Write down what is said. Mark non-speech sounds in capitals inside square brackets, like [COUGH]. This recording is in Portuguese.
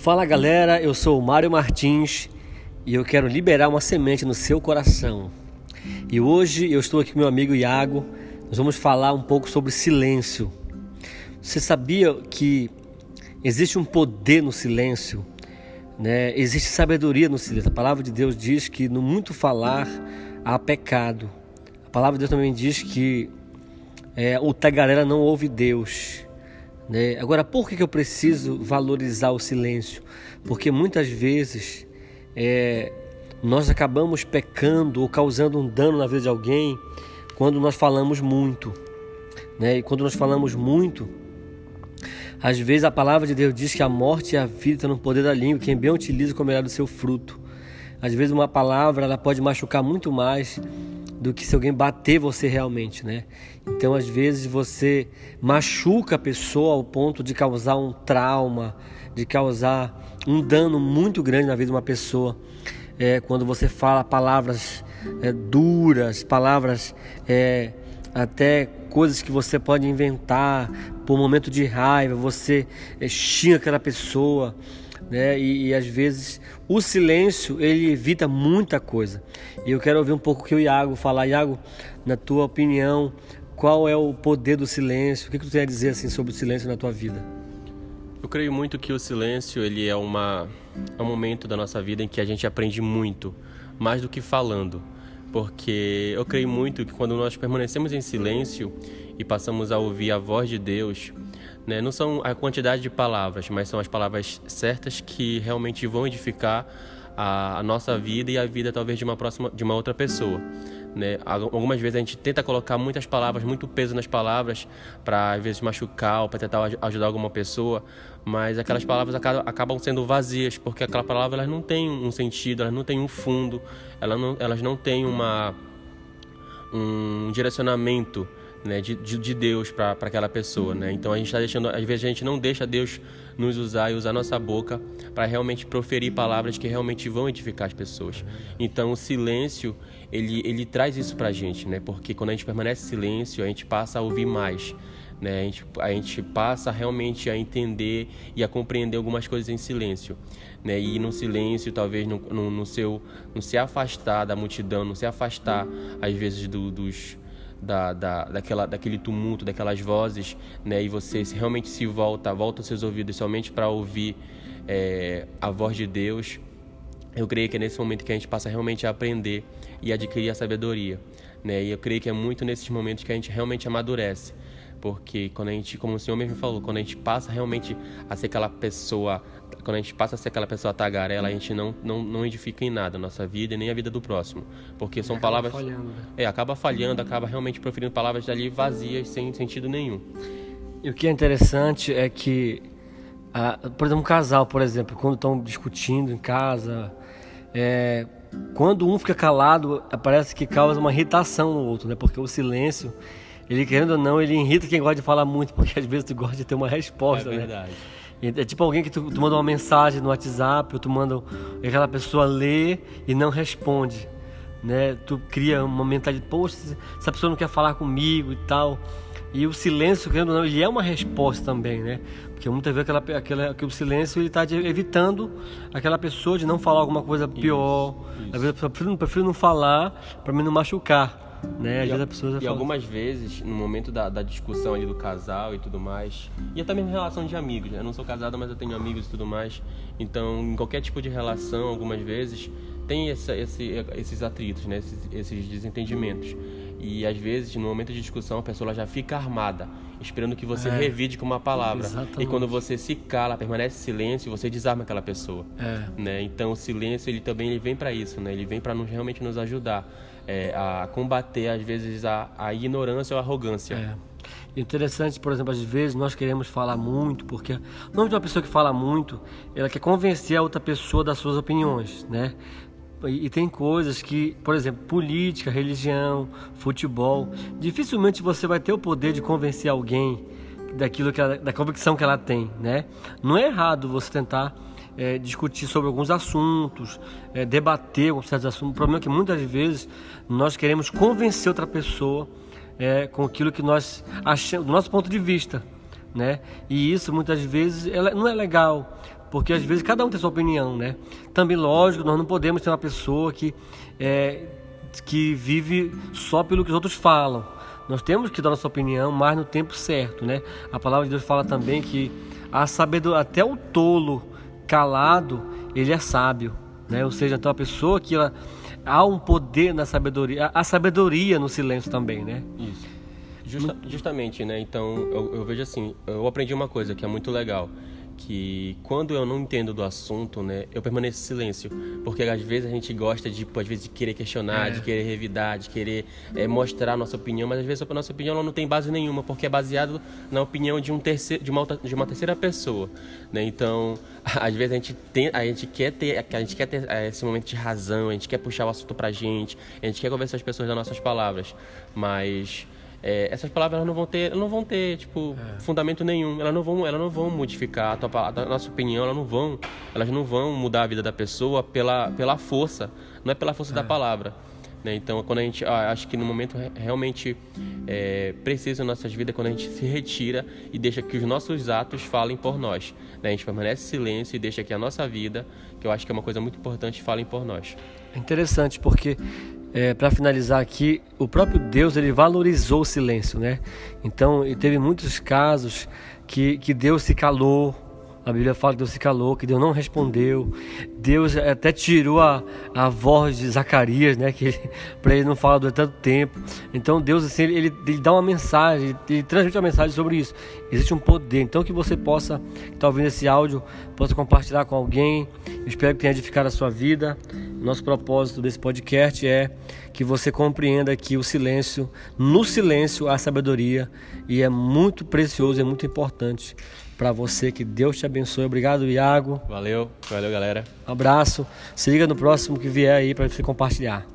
Fala galera, eu sou o Mário Martins e eu quero liberar uma semente no seu coração. E hoje eu estou aqui com meu amigo Iago, nós vamos falar um pouco sobre silêncio. Você sabia que existe um poder no silêncio? Né? Existe sabedoria no silêncio. A palavra de Deus diz que no muito falar há pecado. A palavra de Deus também diz que é, o tagarela não ouve Deus. Né? Agora, por que, eu preciso valorizar o silêncio? Porque muitas vezes é, nós acabamos pecando ou causando um dano na vida de alguém quando nós falamos muito. Né? E quando nós falamos muito, às vezes a palavra de Deus diz que a morte e a vida estão no poder da língua, quem bem utiliza comerá do seu fruto. Às vezes uma palavra ela pode machucar muito mais do que se alguém bater você realmente, né? Então, às vezes você machuca a pessoa ao ponto de causar um trauma, de causar um dano muito grande na vida de uma pessoa. É, quando você fala palavras é, duras, palavras é, até coisas que você pode inventar por momento de raiva, você é, xinga aquela pessoa né? E, e, às vezes o silêncio ele evita muita coisa. E eu quero ouvir um pouco o que o Iago falar. Iago, na tua opinião, qual é o poder do silêncio? O que, que tu tem a dizer assim sobre o silêncio na tua vida? Eu creio muito que o silêncio ele é uma é um momento da nossa vida em que a gente aprende muito, mais do que falando, porque eu creio muito que quando nós permanecemos em silêncio e passamos a ouvir a voz de Deus, né? Não são a quantidade de palavras, mas são as palavras certas que realmente vão edificar a, a nossa vida e a vida talvez de uma próxima, de uma outra pessoa. Né? Algumas vezes a gente tenta colocar muitas palavras, muito peso nas palavras, para às vezes machucar ou para tentar ajudar alguma pessoa, mas aquelas palavras acabam sendo vazias, porque aquela palavra elas não tem um sentido, elas não têm um fundo, elas não, elas não têm uma, um direcionamento né, de, de Deus para aquela pessoa, né? Então a gente está deixando, às vezes a gente não deixa Deus nos usar e usar nossa boca para realmente proferir palavras que realmente vão edificar as pessoas. Então o silêncio ele ele traz isso para a gente, né? Porque quando a gente permanece silêncio a gente passa a ouvir mais, né? A gente, a gente passa realmente a entender e a compreender algumas coisas em silêncio, né? E no silêncio talvez no, no, no seu no se afastar da multidão, não se afastar às vezes do, dos da, da, daquela, daquele tumulto, daquelas vozes, né? E você realmente se volta, volta os seus ouvidos somente para ouvir é, a voz de Deus. Eu creio que é nesse momento que a gente passa realmente a aprender e adquirir a sabedoria, né? E eu creio que é muito nesses momentos que a gente realmente amadurece, porque quando a gente, como o Senhor mesmo falou, quando a gente passa realmente a ser aquela pessoa quando a gente passa a ser aquela pessoa tagarela, a gente não, não, não edifica em nada a nossa vida e nem a vida do próximo. Porque são palavras. Falhando. É, acaba falhando, acaba realmente proferindo palavras ali vazias, sem sentido nenhum. E o que é interessante é que, ah, por exemplo, um casal, por exemplo, quando estão discutindo em casa, é, quando um fica calado, parece que causa uma irritação no outro, né? Porque o silêncio, ele querendo ou não, ele irrita quem gosta de falar muito, porque às vezes tu gosta de ter uma resposta, é né? verdade. Né? É tipo alguém que tu, tu manda uma mensagem no WhatsApp, ou tu manda aquela pessoa lê e não responde, né? Tu cria uma mentalidade, poxa, essa pessoa não quer falar comigo e tal. E o silêncio, querendo ou não, ele é uma resposta também, né? Porque muitas vezes aquela, aquela, que o silêncio ele está evitando aquela pessoa de não falar alguma coisa pior. Isso, isso. Às vezes pessoa prefiro, prefiro não falar para me não machucar. Né? Às e, vezes a pessoa e algumas vezes, no momento da, da, discussão ali do casal e tudo mais, e até mesmo em relação de amigos, né? eu não sou casado, mas eu tenho amigos e tudo mais, então em qualquer tipo de relação, algumas vezes, tem essa, esse, esses atritos, né? esses, esses desentendimentos. E às vezes, no momento de discussão, a pessoa já fica armada, esperando que você é, revide com uma palavra. Exatamente. E quando você se cala, permanece silêncio, você desarma aquela pessoa. É. Né? Então, o silêncio ele também ele vem para isso, né? Ele vem para realmente nos ajudar é, a combater, às vezes, a, a ignorância ou a arrogância. É. Interessante, por exemplo, às vezes nós queremos falar muito, porque não de uma pessoa que fala muito, ela quer convencer a outra pessoa das suas opiniões, né? E, tem coisas que, por exemplo, política, religião, futebol, dificilmente você vai ter o poder de convencer alguém daquilo que ela, da convicção que ela tem, né? Não é errado você tentar é, discutir sobre alguns assuntos, é, debater com certos assuntos. O problema é que muitas vezes nós queremos convencer outra pessoa é, com aquilo que nós achamos, do nosso ponto de vista, né? E isso muitas vezes não é legal, porque às vezes cada um tem sua opinião, né? Também, lógico, nós não podemos ter uma pessoa que, é, que vive só pelo que os outros falam. Nós temos que dar nossa opinião, mas no tempo certo, né? A palavra de Deus fala também que a sabedoria, até o tolo calado, ele é sábio, né? Ou seja, então a pessoa que ela, há um poder na sabedoria, a sabedoria no silêncio também, né? Isso. Justa, justamente, né? Então eu, eu vejo assim, eu aprendi uma coisa que é muito legal que quando eu não entendo do assunto, né, eu permaneço em silêncio, porque às vezes a gente gosta de, às vezes, de querer questionar, é. de querer revidar, de querer é, mostrar a nossa opinião, mas às vezes a nossa opinião não tem base nenhuma, porque é baseado na opinião de um terceiro, de uma, de uma terceira pessoa, né? Então, [LAUGHS] às vezes a gente tem, a gente quer ter, a gente quer ter é, esse momento de razão, a gente quer puxar o assunto pra gente, a gente quer convencer as pessoas das nossas palavras, mas é, essas palavras não vão ter, não vão ter tipo é. fundamento nenhum. Elas não vão, elas não vão modificar a, tua, a nossa opinião. Elas não vão, elas não vão mudar a vida da pessoa pela, pela força, não é pela força é. da palavra. Né? Então, quando a gente, ah, acho que no momento realmente é, preciso em nossas vidas, quando a gente se retira e deixa que os nossos atos falem por nós. Né? A gente permanece em silêncio e deixa que a nossa vida, que eu acho que é uma coisa muito importante, falem por nós. É interessante porque é, para finalizar aqui, o próprio Deus ele valorizou o silêncio, né? Então, teve muitos casos que, que Deus se calou a Bíblia fala que Deus se calou, que Deus não respondeu. Deus até tirou a, a voz de Zacarias, né? Que [LAUGHS] para ele não falar durante tanto tempo. Então Deus assim, ele, ele dá uma mensagem, ele transmite uma mensagem sobre isso. Existe um poder. Então que você possa, que está ouvindo esse áudio, possa compartilhar com alguém. Eu espero que tenha edificado a sua vida. Nosso propósito desse podcast é que você compreenda que o silêncio, no silêncio há sabedoria e é muito precioso, é muito importante para você. Que Deus te abençoe. Obrigado, Iago. Valeu, valeu, galera. Um abraço. Se liga no próximo que vier aí para você compartilhar.